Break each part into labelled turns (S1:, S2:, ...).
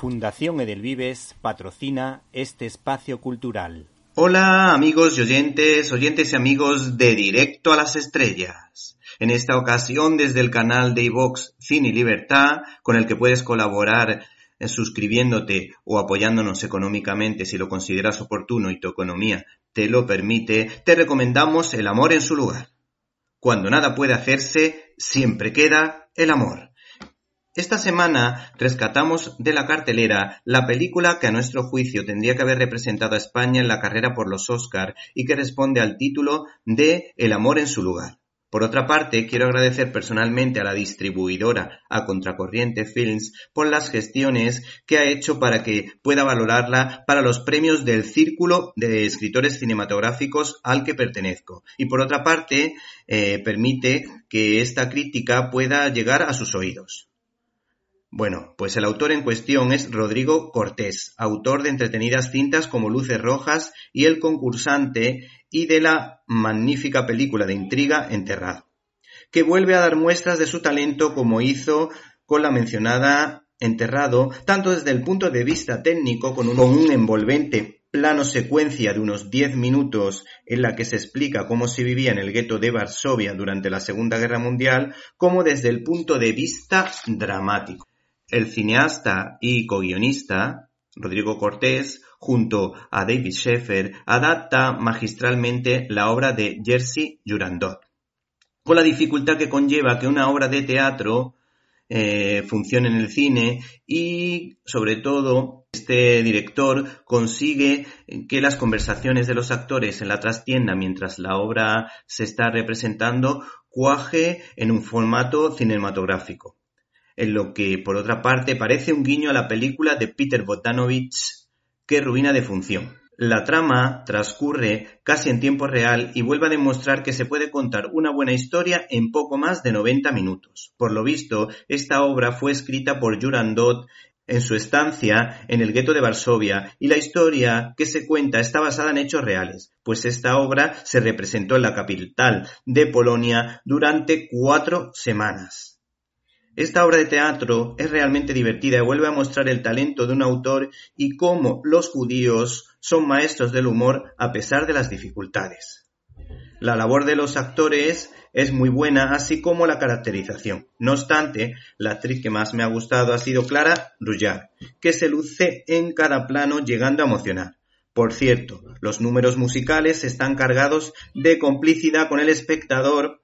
S1: Fundación Edelvives patrocina este espacio cultural.
S2: Hola amigos y oyentes, oyentes y amigos de Directo a las Estrellas. En esta ocasión desde el canal de iVox Cine y Libertad, con el que puedes colaborar eh, suscribiéndote o apoyándonos económicamente si lo consideras oportuno y tu economía te lo permite, te recomendamos El amor en su lugar. Cuando nada puede hacerse, siempre queda el amor. Esta semana rescatamos de la cartelera la película que a nuestro juicio tendría que haber representado a España en la carrera por los Oscar y que responde al título de El amor en su lugar. Por otra parte, quiero agradecer personalmente a la distribuidora, a Contracorriente Films, por las gestiones que ha hecho para que pueda valorarla para los premios del Círculo de Escritores Cinematográficos al que pertenezco. Y por otra parte, eh, permite que esta crítica pueda llegar a sus oídos. Bueno, pues el autor en cuestión es Rodrigo Cortés, autor de entretenidas cintas como Luces Rojas y El concursante y de la magnífica película de intriga Enterrado, que vuelve a dar muestras de su talento como hizo con la mencionada Enterrado, tanto desde el punto de vista técnico con un, envolvente plano secuencia de unos 10 minutos en la que se explica cómo se vivía en el gueto de Varsovia durante la Segunda Guerra Mundial, como desde el punto de vista dramático. El cineasta y co-guionista Rodrigo Cortés, junto a David Sheffer, adapta magistralmente la obra de Jerzy Jurandot, con la dificultad que conlleva que una obra de teatro eh, funcione en el cine y, sobre todo, este director consigue que las conversaciones de los actores en la trastienda mientras la obra se está representando cuaje en un formato cinematográfico en lo que, por otra parte, parece un guiño a la película de Peter Botanovich, que ruina de función. La trama transcurre casi en tiempo real y vuelve a demostrar que se puede contar una buena historia en poco más de 90 minutos. Por lo visto, esta obra fue escrita por Jurandot en su estancia en el gueto de Varsovia y la historia que se cuenta está basada en hechos reales, pues esta obra se representó en la capital de Polonia durante cuatro semanas. Esta obra de teatro es realmente divertida y vuelve a mostrar el talento de un autor y cómo los judíos son maestros del humor a pesar de las dificultades. La labor de los actores es muy buena, así como la caracterización. No obstante, la actriz que más me ha gustado ha sido Clara Rullar, que se luce en cada plano llegando a emocionar. Por cierto, los números musicales están cargados de complicidad con el espectador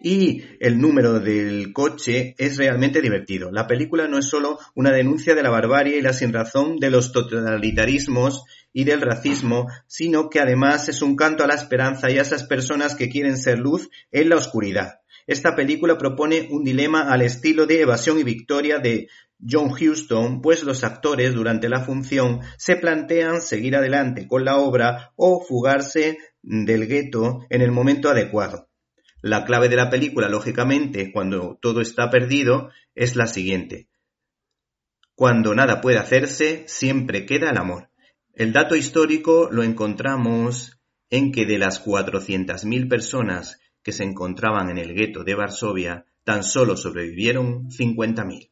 S2: y el número del coche es realmente divertido. La película no es solo una denuncia de la barbarie y la sinrazón de los totalitarismos y del racismo, sino que además es un canto a la esperanza y a esas personas que quieren ser luz en la oscuridad. Esta película propone un dilema al estilo de Evasión y Victoria de John Huston, pues los actores durante la función se plantean seguir adelante con la obra o fugarse del gueto en el momento adecuado. La clave de la película, lógicamente, cuando todo está perdido, es la siguiente. Cuando nada puede hacerse, siempre queda el amor. El dato histórico lo encontramos en que de las 400.000 personas que se encontraban en el gueto de Varsovia, tan solo sobrevivieron 50.000.